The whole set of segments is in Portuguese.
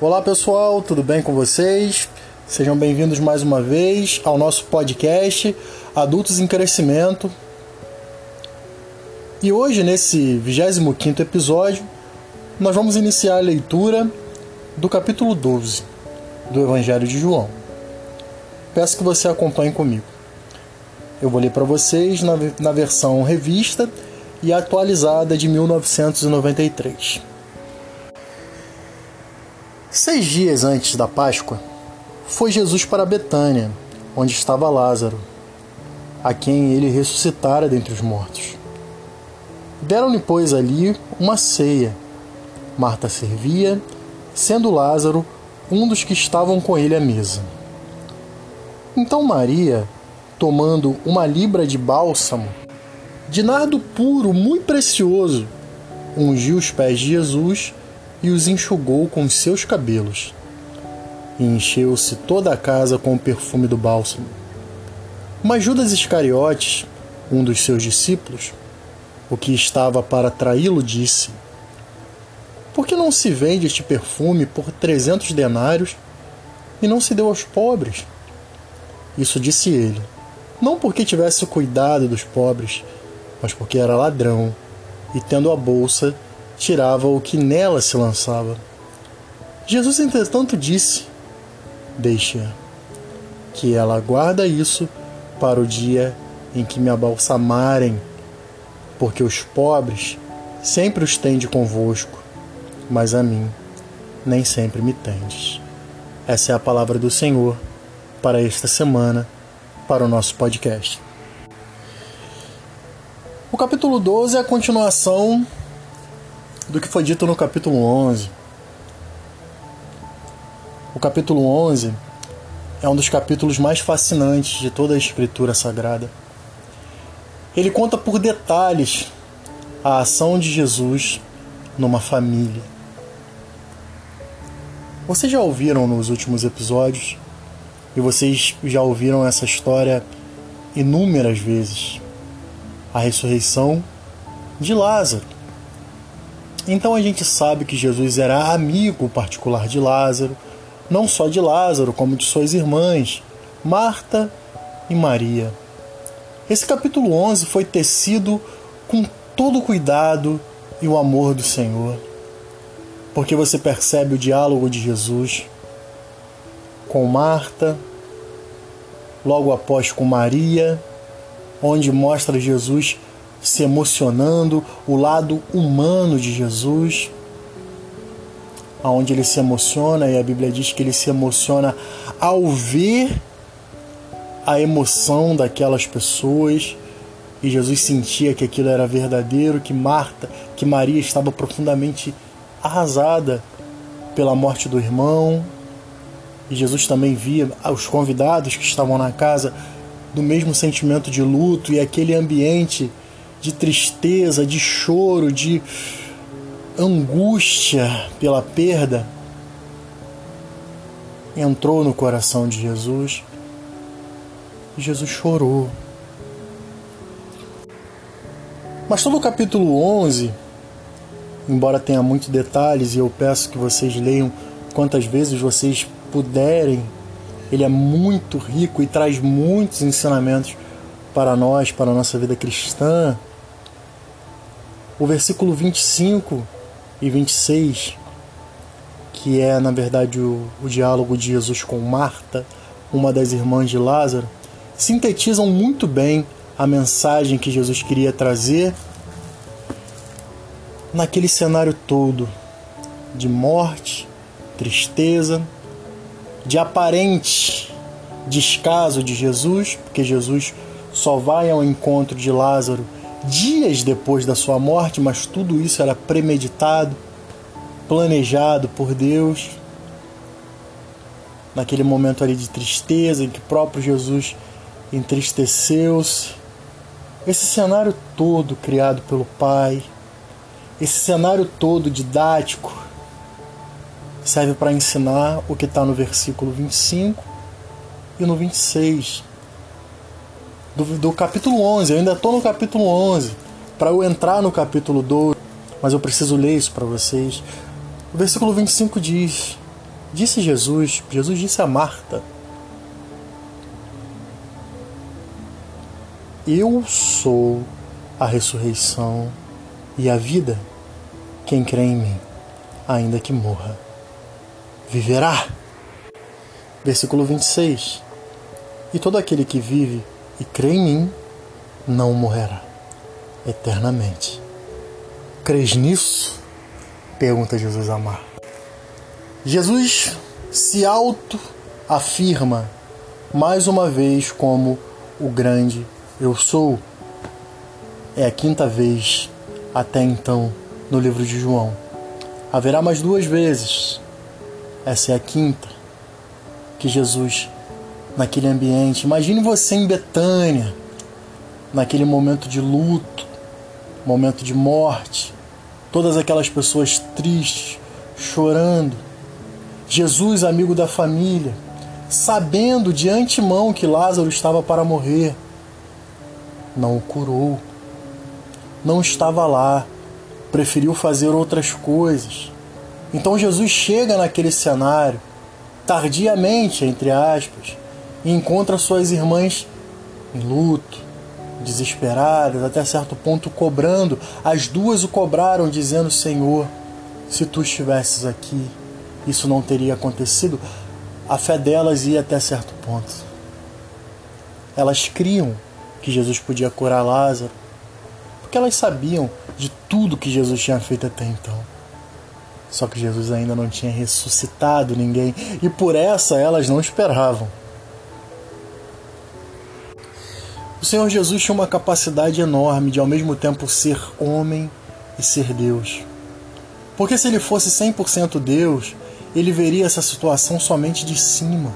Olá pessoal, tudo bem com vocês? Sejam bem-vindos mais uma vez ao nosso podcast Adultos em Crescimento. E hoje, nesse 25 episódio, nós vamos iniciar a leitura do capítulo 12 do Evangelho de João. Peço que você acompanhe comigo. Eu vou ler para vocês na, na versão revista e atualizada de 1993. Seis dias antes da Páscoa, foi Jesus para Betânia, onde estava Lázaro, a quem ele ressuscitara dentre os mortos. Deram-lhe, pois, ali uma ceia. Marta servia, sendo Lázaro um dos que estavam com ele à mesa. Então Maria, tomando uma libra de bálsamo, de nardo puro, muito precioso, ungiu os pés de Jesus e os enxugou com os seus cabelos. E encheu-se toda a casa com o perfume do bálsamo. Mas Judas Iscariotes, um dos seus discípulos, o que estava para traí-lo, disse: Por que não se vende este perfume por trezentos denários e não se deu aos pobres? Isso disse ele, não porque tivesse cuidado dos pobres, mas porque era ladrão e, tendo a bolsa, tirava o que nela se lançava. Jesus, entretanto, disse: Deixa, que ela guarda isso para o dia em que me abalsamarem, porque os pobres sempre os tende convosco, mas a mim nem sempre me tendes. Essa é a palavra do Senhor para esta semana, para o nosso podcast. O capítulo 12 é a continuação do que foi dito no capítulo 11. O capítulo 11 é um dos capítulos mais fascinantes de toda a Escritura Sagrada. Ele conta por detalhes a ação de Jesus numa família. Vocês já ouviram nos últimos episódios e vocês já ouviram essa história inúmeras vezes a ressurreição de Lázaro. Então a gente sabe que Jesus era amigo particular de Lázaro, não só de Lázaro, como de suas irmãs, Marta e Maria. Esse capítulo 11 foi tecido com todo o cuidado e o amor do Senhor, porque você percebe o diálogo de Jesus com Marta, logo após com Maria onde mostra Jesus se emocionando, o lado humano de Jesus, aonde ele se emociona e a Bíblia diz que ele se emociona ao ver a emoção daquelas pessoas e Jesus sentia que aquilo era verdadeiro, que Marta, que Maria estava profundamente arrasada pela morte do irmão. E Jesus também via os convidados que estavam na casa do mesmo sentimento de luto e aquele ambiente de tristeza, de choro, de angústia pela perda entrou no coração de Jesus e Jesus chorou. Mas todo o capítulo 11, embora tenha muitos detalhes e eu peço que vocês leiam quantas vezes vocês puderem ele é muito rico e traz muitos ensinamentos para nós, para a nossa vida cristã. O versículo 25 e 26, que é na verdade o, o diálogo de Jesus com Marta, uma das irmãs de Lázaro, sintetizam muito bem a mensagem que Jesus queria trazer naquele cenário todo de morte, tristeza de aparente descaso de Jesus, porque Jesus só vai ao encontro de Lázaro dias depois da sua morte, mas tudo isso era premeditado, planejado por Deus. Naquele momento ali de tristeza em que o próprio Jesus entristeceu-se. Esse cenário todo criado pelo Pai, esse cenário todo didático, serve para ensinar o que está no versículo 25 e no 26 do, do capítulo 11. Eu ainda estou no capítulo 11 para eu entrar no capítulo 12, mas eu preciso ler isso para vocês. O versículo 25 diz: Disse Jesus, Jesus disse a Marta: Eu sou a ressurreição e a vida. Quem crê em mim, ainda que morra, viverá. Versículo 26. E todo aquele que vive e crê em mim não morrerá eternamente. Crês nisso? Pergunta Jesus a Marta. Jesus se auto-afirma mais uma vez como o grande eu sou. É a quinta vez até então no livro de João. Haverá mais duas vezes. Essa é a quinta que Jesus, naquele ambiente, imagine você em Betânia, naquele momento de luto, momento de morte, todas aquelas pessoas tristes, chorando. Jesus, amigo da família, sabendo de antemão que Lázaro estava para morrer, não o curou, não estava lá, preferiu fazer outras coisas. Então Jesus chega naquele cenário, tardiamente, entre aspas, e encontra suas irmãs em luto, desesperadas, até certo ponto cobrando. As duas o cobraram, dizendo: Senhor, se tu estivesses aqui, isso não teria acontecido. A fé delas ia até certo ponto. Elas criam que Jesus podia curar Lázaro, porque elas sabiam de tudo que Jesus tinha feito até então. Só que Jesus ainda não tinha ressuscitado ninguém e por essa elas não esperavam. O Senhor Jesus tinha uma capacidade enorme de ao mesmo tempo ser homem e ser Deus. Porque se ele fosse 100% Deus, ele veria essa situação somente de cima.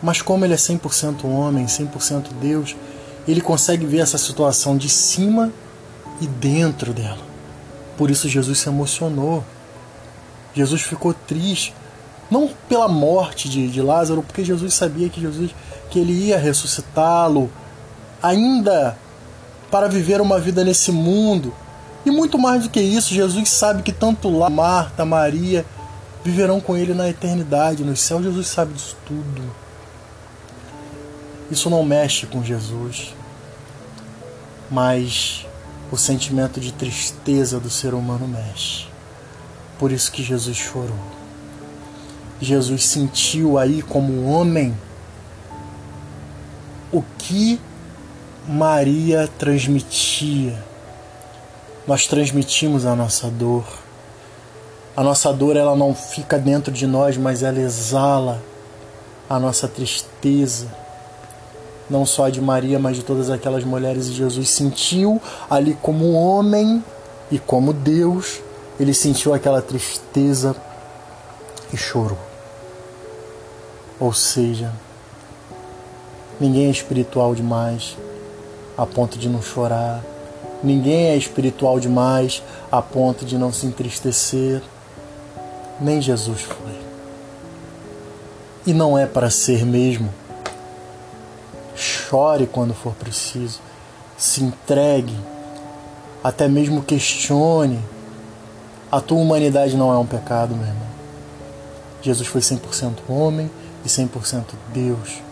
Mas como ele é 100% homem, 100% Deus, ele consegue ver essa situação de cima e dentro dela. Por isso Jesus se emocionou. Jesus ficou triste, não pela morte de, de Lázaro, porque Jesus sabia que Jesus que ele ia ressuscitá-lo, ainda para viver uma vida nesse mundo. E muito mais do que isso, Jesus sabe que tanto lá Marta, Maria viverão com ele na eternidade, no céu. Jesus sabe disso tudo. Isso não mexe com Jesus, mas o sentimento de tristeza do ser humano mexe. Por isso que Jesus chorou. Jesus sentiu aí como homem o que Maria transmitia. Nós transmitimos a nossa dor. A nossa dor ela não fica dentro de nós, mas ela exala a nossa tristeza. Não só de Maria, mas de todas aquelas mulheres. E Jesus sentiu ali como homem e como Deus, ele sentiu aquela tristeza e chorou. Ou seja, Ninguém é espiritual demais a ponto de não chorar. Ninguém é espiritual demais a ponto de não se entristecer. Nem Jesus foi. E não é para ser mesmo. Chore quando for preciso. Se entregue. Até mesmo questione. A tua humanidade não é um pecado, meu irmão. Jesus foi 100% homem e 100% Deus.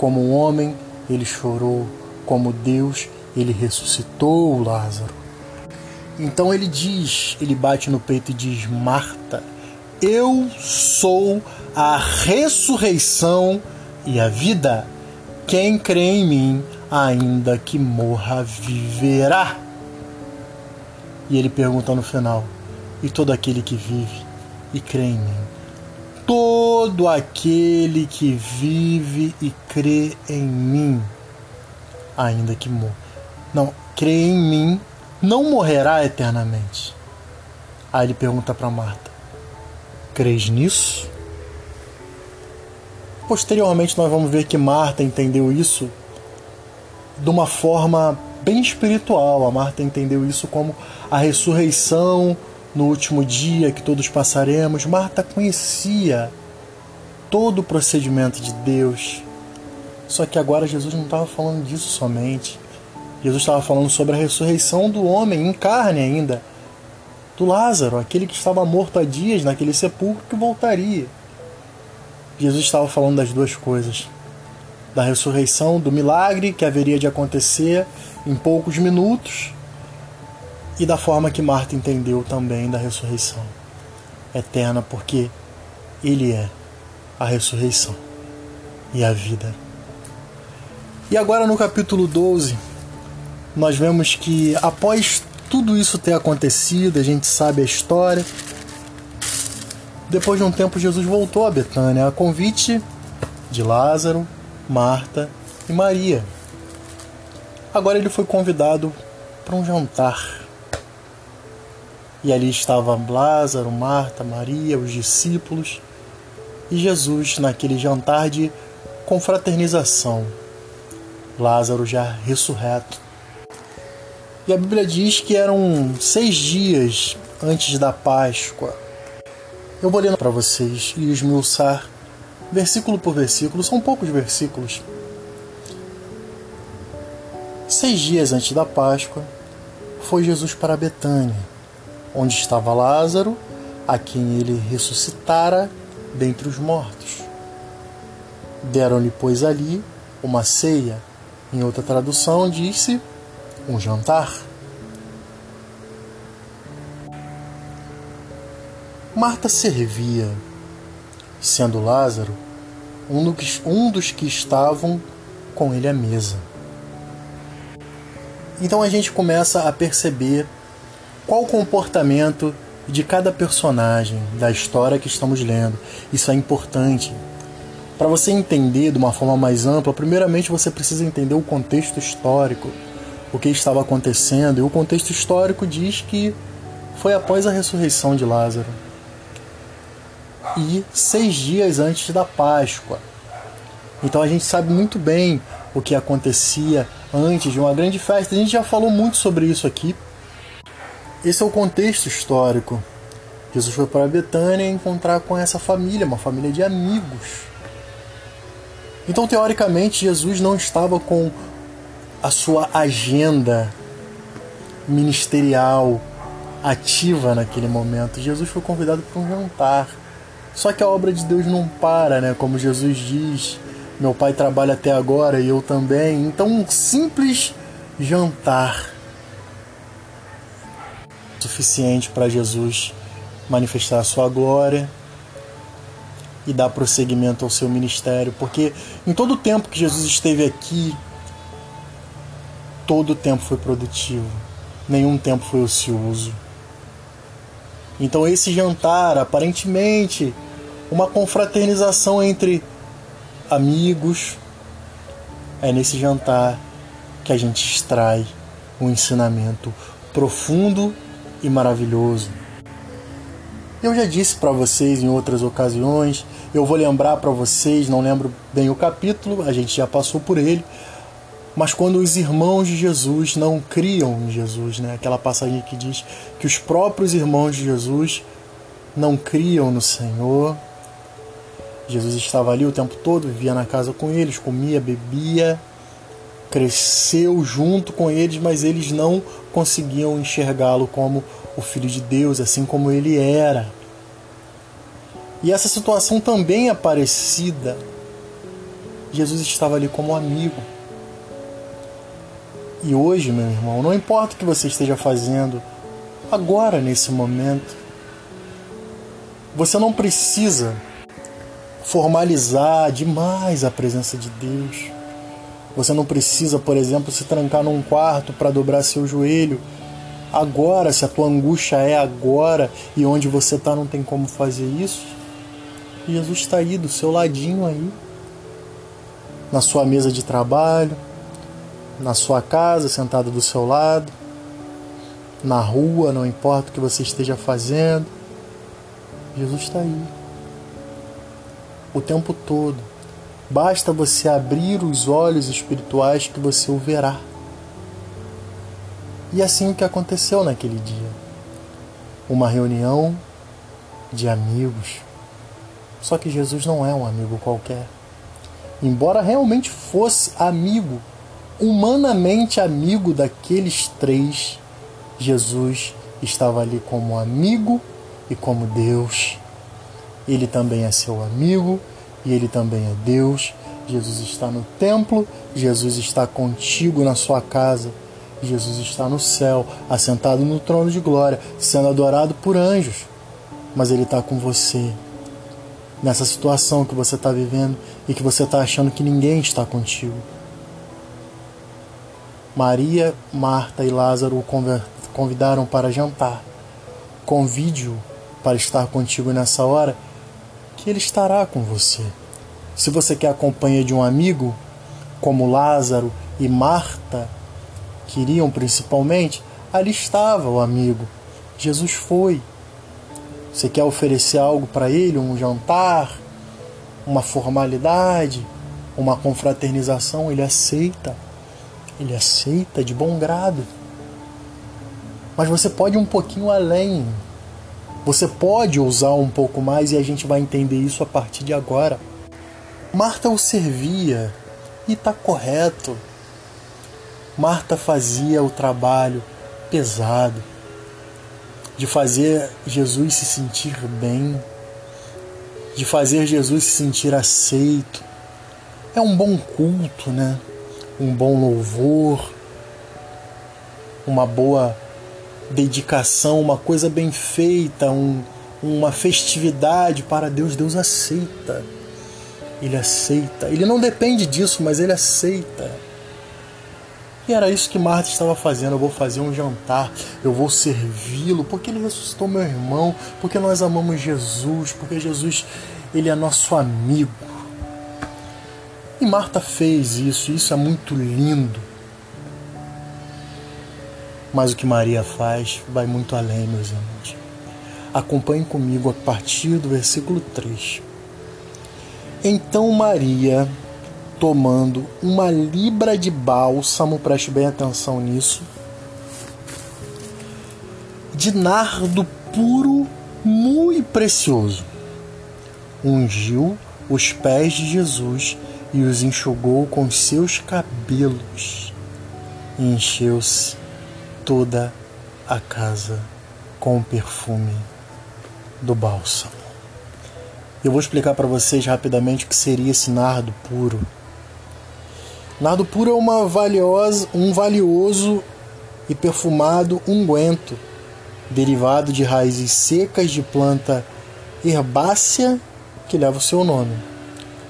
Como homem, ele chorou, como Deus, ele ressuscitou Lázaro. Então ele diz, ele bate no peito e diz: Marta, eu sou a ressurreição e a vida. Quem crê em mim, ainda que morra, viverá. E ele pergunta no final: E todo aquele que vive e crê em mim, todo aquele que vive e crê em mim, ainda que morra. Não, crê em mim, não morrerá eternamente. Aí ele pergunta para Marta: Crês nisso? Posteriormente, nós vamos ver que Marta entendeu isso de uma forma bem espiritual. A Marta entendeu isso como a ressurreição no último dia que todos passaremos, Marta conhecia todo o procedimento de Deus. Só que agora Jesus não estava falando disso somente. Jesus estava falando sobre a ressurreição do homem em carne ainda. do Lázaro, aquele que estava morto há dias naquele sepulcro que voltaria. Jesus estava falando das duas coisas: da ressurreição, do milagre que haveria de acontecer em poucos minutos e da forma que Marta entendeu também da ressurreição eterna, porque Ele é a ressurreição e a vida. E agora no capítulo 12, nós vemos que após tudo isso ter acontecido, a gente sabe a história. Depois de um tempo, Jesus voltou a Betânia a convite de Lázaro, Marta e Maria. Agora ele foi convidado para um jantar. E ali estavam Lázaro, Marta, Maria, os discípulos e Jesus naquele jantar de confraternização. Lázaro já ressurreto. E a Bíblia diz que eram seis dias antes da Páscoa. Eu vou ler para vocês e esmiuçar versículo por versículo, são poucos versículos. Seis dias antes da Páscoa, foi Jesus para Betânia, onde estava Lázaro, a quem ele ressuscitara dentre os mortos. Deram-lhe, pois, ali uma ceia. Em outra tradução, disse um jantar. Marta servia, sendo Lázaro um dos que estavam com ele à mesa. Então a gente começa a perceber qual o comportamento de cada personagem da história que estamos lendo. Isso é importante. Para você entender de uma forma mais ampla, primeiramente você precisa entender o contexto histórico o que estava acontecendo, e o contexto histórico diz que foi após a ressurreição de Lázaro e seis dias antes da Páscoa. Então a gente sabe muito bem o que acontecia antes de uma grande festa. A gente já falou muito sobre isso aqui. Esse é o contexto histórico. Jesus foi para Betânia encontrar com essa família, uma família de amigos. Então, teoricamente, Jesus não estava com a sua agenda ministerial ativa naquele momento. Jesus foi convidado para um jantar. Só que a obra de Deus não para, né? Como Jesus diz, meu pai trabalha até agora e eu também. Então, um simples jantar suficiente para Jesus manifestar a sua glória e dar prosseguimento ao seu ministério, porque em todo o tempo que Jesus esteve aqui todo o tempo foi produtivo, nenhum tempo foi ocioso. Então esse jantar, aparentemente, uma confraternização entre amigos, é nesse jantar que a gente extrai um ensinamento profundo e maravilhoso. Eu já disse para vocês em outras ocasiões, eu vou lembrar para vocês, não lembro bem o capítulo, a gente já passou por ele, mas quando os irmãos de Jesus não criam em Jesus, né? aquela passagem que diz que os próprios irmãos de Jesus não criam no Senhor. Jesus estava ali o tempo todo, vivia na casa com eles, comia, bebia, cresceu junto com eles, mas eles não conseguiam enxergá-lo como o Filho de Deus, assim como ele era. E essa situação também é parecida. Jesus estava ali como amigo e hoje, meu irmão, não importa o que você esteja fazendo, agora, nesse momento, você não precisa formalizar demais a presença de Deus. Você não precisa, por exemplo, se trancar num quarto para dobrar seu joelho. Agora, se a tua angústia é agora e onde você está não tem como fazer isso, Jesus está aí do seu ladinho aí, na sua mesa de trabalho, na sua casa, sentado do seu lado, na rua, não importa o que você esteja fazendo. Jesus está aí. O tempo todo. Basta você abrir os olhos espirituais que você o verá. E assim o que aconteceu naquele dia. Uma reunião de amigos. Só que Jesus não é um amigo qualquer. Embora realmente fosse amigo humanamente amigo daqueles três, Jesus estava ali como amigo e como Deus. Ele também é seu amigo e ele também é Deus. Jesus está no templo, Jesus está contigo na sua casa. Jesus está no céu, assentado no trono de glória, sendo adorado por anjos. Mas Ele está com você nessa situação que você está vivendo e que você está achando que ninguém está contigo. Maria, Marta e Lázaro o convidaram para jantar. Convide-o para estar contigo nessa hora, que ele estará com você. Se você quer a companhia de um amigo, como Lázaro e Marta queriam principalmente, ali estava o amigo. Jesus foi. Você quer oferecer algo para ele, um jantar, uma formalidade, uma confraternização, ele aceita. Ele aceita de bom grado. Mas você pode ir um pouquinho além. Você pode usar um pouco mais e a gente vai entender isso a partir de agora. Marta o servia e está correto. Marta fazia o trabalho pesado de fazer Jesus se sentir bem, de fazer Jesus se sentir aceito. É um bom culto, né? Um bom louvor, uma boa dedicação, uma coisa bem feita, um, uma festividade para Deus. Deus aceita. Ele aceita. Ele não depende disso, mas ele aceita. E era isso que Marta estava fazendo. Eu vou fazer um jantar, eu vou servi-lo, porque ele ressuscitou meu irmão, porque nós amamos Jesus, porque Jesus ele é nosso amigo. E Marta fez isso, e isso é muito lindo. Mas o que Maria faz vai muito além, meus irmãos. Acompanhe comigo a partir do versículo 3. Então Maria, tomando uma libra de bálsamo, preste bem atenção nisso, de nardo puro, muito precioso, ungiu os pés de Jesus e os enxugou com seus cabelos, e encheu-se toda a casa com o perfume do bálsamo. Eu vou explicar para vocês rapidamente o que seria esse nardo puro. Nardo puro é uma valiosa, um valioso e perfumado unguento derivado de raízes secas de planta herbácea que leva o seu nome.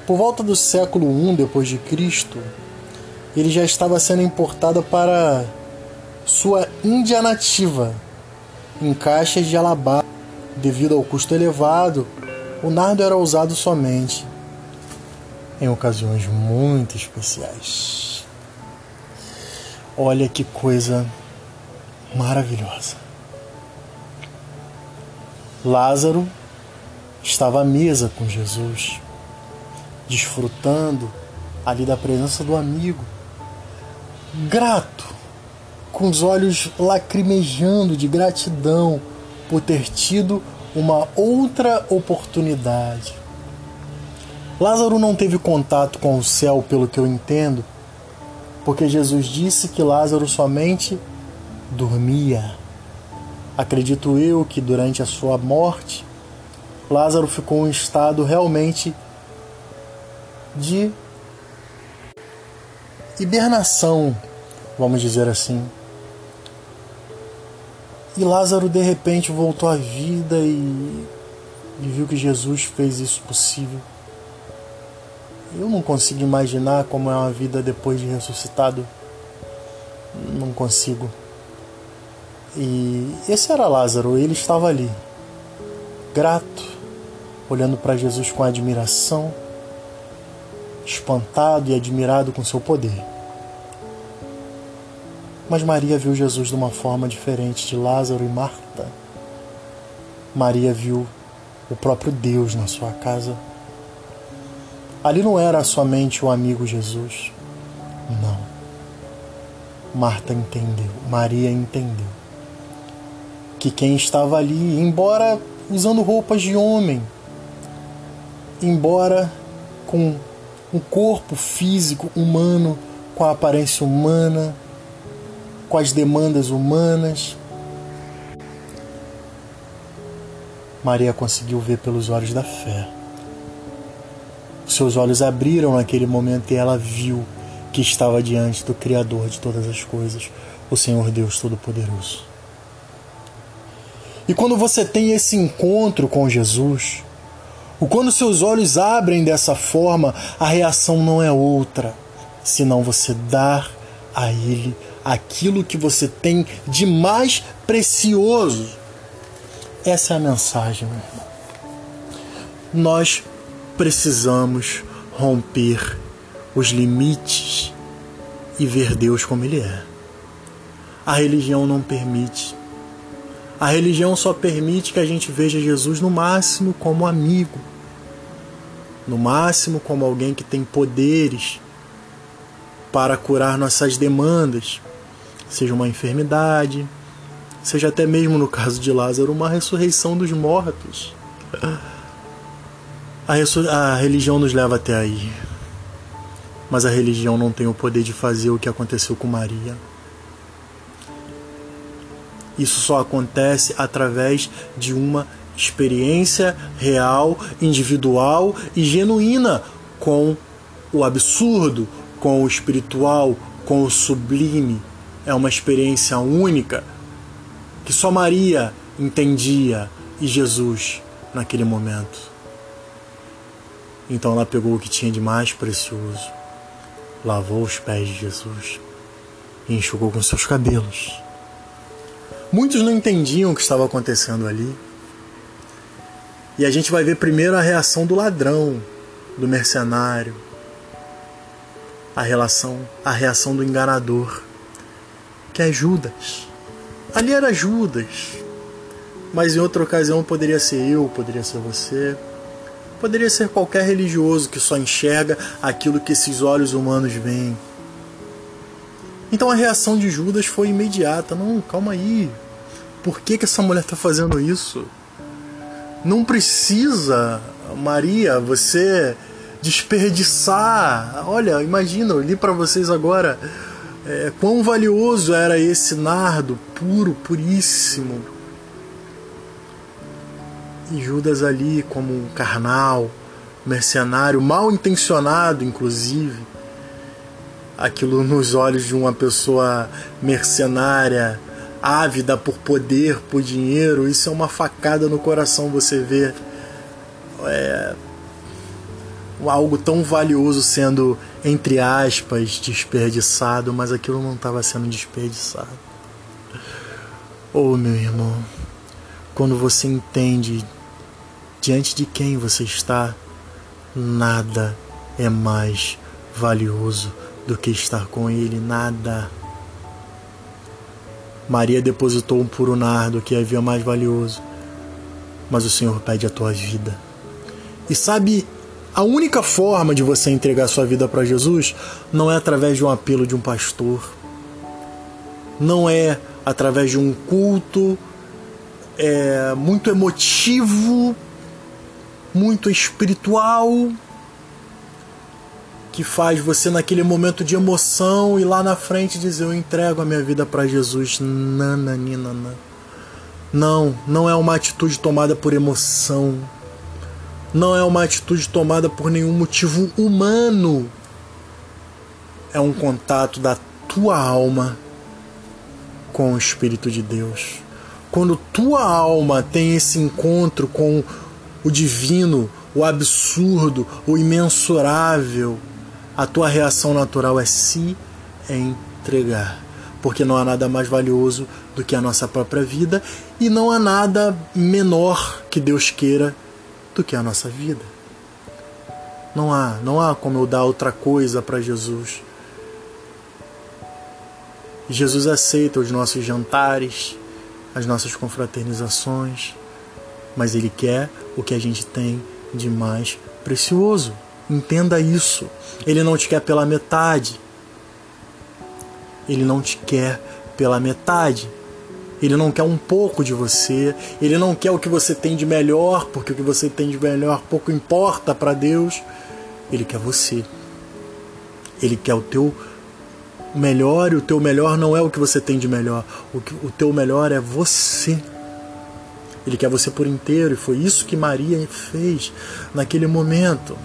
Por volta do século I depois de Cristo, ele já estava sendo importado para sua Índia nativa em caixas de alabá devido ao custo elevado o nardo era usado somente em ocasiões muito especiais. Olha que coisa maravilhosa. Lázaro estava à mesa com Jesus, desfrutando ali da presença do amigo, grato, com os olhos lacrimejando de gratidão por ter tido uma outra oportunidade. Lázaro não teve contato com o céu, pelo que eu entendo, porque Jesus disse que Lázaro somente dormia. Acredito eu que durante a sua morte, Lázaro ficou em estado realmente de hibernação, vamos dizer assim. E Lázaro de repente voltou à vida e, e viu que Jesus fez isso possível. Eu não consigo imaginar como é uma vida depois de ressuscitado. Não consigo. E esse era Lázaro, ele estava ali, grato, olhando para Jesus com admiração, espantado e admirado com seu poder. Mas Maria viu Jesus de uma forma diferente de Lázaro e Marta. Maria viu o próprio Deus na sua casa. Ali não era somente o amigo Jesus. Não. Marta entendeu, Maria entendeu que quem estava ali, embora usando roupas de homem, embora com um corpo físico humano, com a aparência humana, com as demandas humanas. Maria conseguiu ver pelos olhos da fé. Seus olhos abriram naquele momento e ela viu que estava diante do Criador de todas as coisas, o Senhor Deus Todo-Poderoso. E quando você tem esse encontro com Jesus, o quando seus olhos abrem dessa forma, a reação não é outra, senão você dar a Ele aquilo que você tem de mais precioso. Essa é a mensagem, meu irmão. Nós precisamos romper os limites e ver Deus como Ele é. A religião não permite. A religião só permite que a gente veja Jesus no máximo como amigo, no máximo como alguém que tem poderes para curar nossas demandas, seja uma enfermidade, seja até mesmo no caso de Lázaro, uma ressurreição dos mortos. A, a religião nos leva até aí. Mas a religião não tem o poder de fazer o que aconteceu com Maria. Isso só acontece através de uma experiência real, individual e genuína com o absurdo, com o espiritual, com o sublime. É uma experiência única que só Maria entendia e Jesus naquele momento. Então ela pegou o que tinha de mais precioso lavou os pés de Jesus e enxugou com seus cabelos. Muitos não entendiam o que estava acontecendo ali. E a gente vai ver primeiro a reação do ladrão, do mercenário, a relação, a reação do enganador, que é Judas. Ali era Judas, mas em outra ocasião poderia ser eu, poderia ser você. Poderia ser qualquer religioso que só enxerga aquilo que esses olhos humanos veem. Então a reação de Judas foi imediata. Não, calma aí. Por que, que essa mulher está fazendo isso? Não precisa, Maria, você desperdiçar. Olha, imagina, eu li para vocês agora é, quão valioso era esse nardo puro, puríssimo e Judas ali como um carnal, mercenário, mal intencionado, inclusive. Aquilo nos olhos de uma pessoa mercenária, ávida por poder, por dinheiro, isso é uma facada no coração você ver é, algo tão valioso sendo, entre aspas, desperdiçado, mas aquilo não estava sendo desperdiçado. Oh, meu irmão, quando você entende diante de quem você está, nada é mais valioso do que estar com Ele, nada. Maria depositou um puro nardo que havia mais valioso, mas o Senhor pede a tua vida. E sabe, a única forma de você entregar sua vida para Jesus não é através de um apelo de um pastor, não é através de um culto é, muito emotivo muito espiritual que faz você naquele momento de emoção e lá na frente dizer eu entrego a minha vida para Jesus. Nananina. Não, não é uma atitude tomada por emoção. Não é uma atitude tomada por nenhum motivo humano. É um contato da tua alma com o Espírito de Deus. Quando tua alma tem esse encontro com o divino, o absurdo, o imensurável, a tua reação natural é se entregar. Porque não há nada mais valioso do que a nossa própria vida e não há nada menor que Deus queira do que a nossa vida. Não há, não há como eu dar outra coisa para Jesus. Jesus aceita os nossos jantares, as nossas confraternizações, mas Ele quer o que a gente tem de mais precioso. Entenda isso. Ele não te quer pela metade. Ele não te quer pela metade. Ele não quer um pouco de você. Ele não quer o que você tem de melhor, porque o que você tem de melhor pouco importa para Deus. Ele quer você. Ele quer o teu melhor e o teu melhor não é o que você tem de melhor. O, que, o teu melhor é você. Ele quer você por inteiro, e foi isso que Maria fez naquele momento.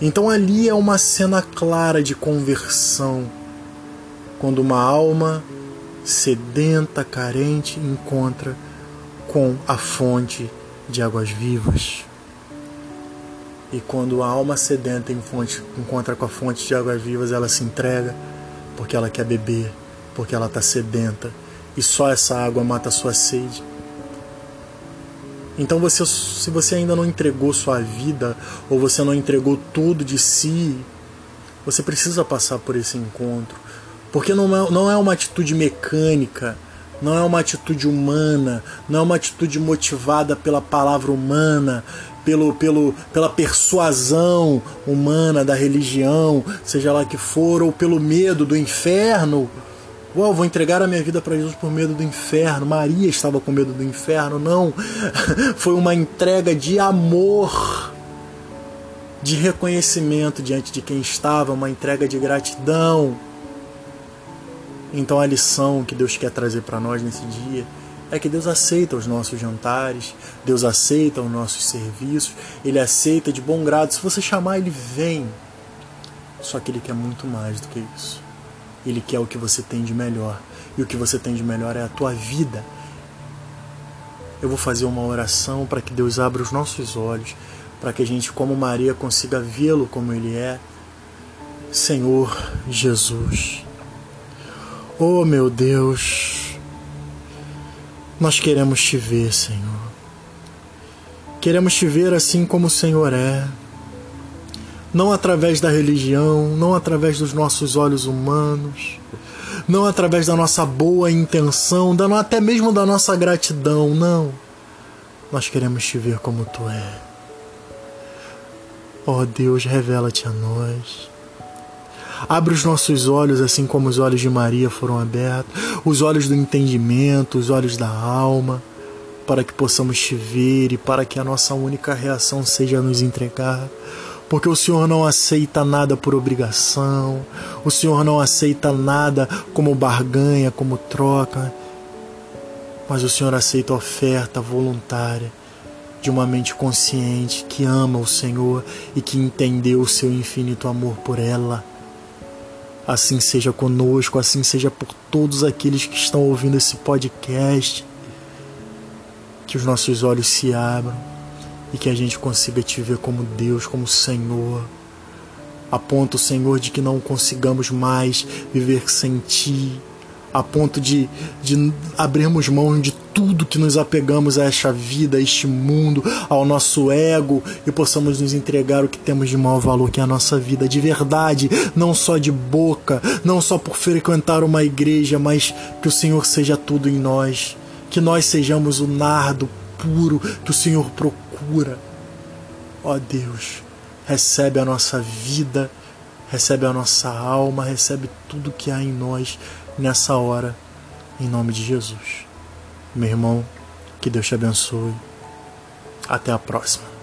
Então ali é uma cena clara de conversão, quando uma alma sedenta, carente, encontra com a fonte de águas vivas. E quando a alma sedenta encontra com a fonte de águas vivas, ela se entrega porque ela quer beber, porque ela está sedenta. E só essa água mata a sua sede. Então, você, se você ainda não entregou sua vida, ou você não entregou tudo de si, você precisa passar por esse encontro. Porque não é, não é uma atitude mecânica, não é uma atitude humana, não é uma atitude motivada pela palavra humana, pelo, pelo, pela persuasão humana da religião, seja lá que for, ou pelo medo do inferno. Uau, vou entregar a minha vida para Jesus por medo do inferno. Maria estava com medo do inferno. Não. Foi uma entrega de amor, de reconhecimento diante de quem estava, uma entrega de gratidão. Então a lição que Deus quer trazer para nós nesse dia é que Deus aceita os nossos jantares, Deus aceita os nossos serviços, Ele aceita de bom grado. Se você chamar, Ele vem. Só que Ele quer muito mais do que isso. Ele quer o que você tem de melhor. E o que você tem de melhor é a tua vida. Eu vou fazer uma oração para que Deus abra os nossos olhos, para que a gente, como Maria, consiga vê-lo como Ele é. Senhor Jesus. Oh meu Deus, nós queremos te ver, Senhor. Queremos te ver assim como o Senhor é não através da religião, não através dos nossos olhos humanos, não através da nossa boa intenção, até mesmo da nossa gratidão, não. Nós queremos te ver como tu é. Ó oh Deus, revela-te a nós. Abre os nossos olhos, assim como os olhos de Maria foram abertos, os olhos do entendimento, os olhos da alma, para que possamos te ver e para que a nossa única reação seja nos entregar. Porque o Senhor não aceita nada por obrigação, o Senhor não aceita nada como barganha, como troca, mas o Senhor aceita a oferta voluntária de uma mente consciente que ama o Senhor e que entendeu o seu infinito amor por ela. Assim seja conosco, assim seja por todos aqueles que estão ouvindo esse podcast. Que os nossos olhos se abram e que a gente consiga te ver como Deus, como Senhor. A ponto, Senhor, de que não consigamos mais viver sem Ti, a ponto de, de abrirmos mão de tudo que nos apegamos a esta vida, a este mundo, ao nosso ego e possamos nos entregar o que temos de maior valor, que é a nossa vida de verdade, não só de boca, não só por frequentar uma igreja, mas que o Senhor seja tudo em nós, que nós sejamos o nardo puro que o Senhor procura cura. Ó Deus, recebe a nossa vida, recebe a nossa alma, recebe tudo que há em nós nessa hora, em nome de Jesus. Meu irmão, que Deus te abençoe. Até a próxima.